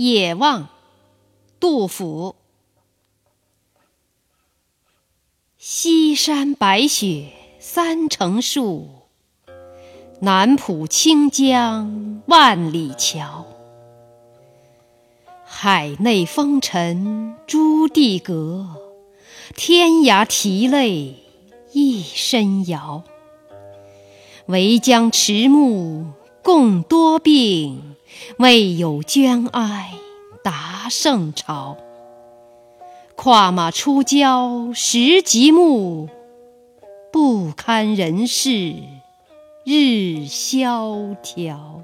野望，杜甫。西山白雪三成树，南浦清江万里桥。海内风尘朱棣阁，天涯涕泪一身遥。唯将迟暮共多病，未有捐哀达圣朝。跨马出郊时极目，不堪人事日萧条。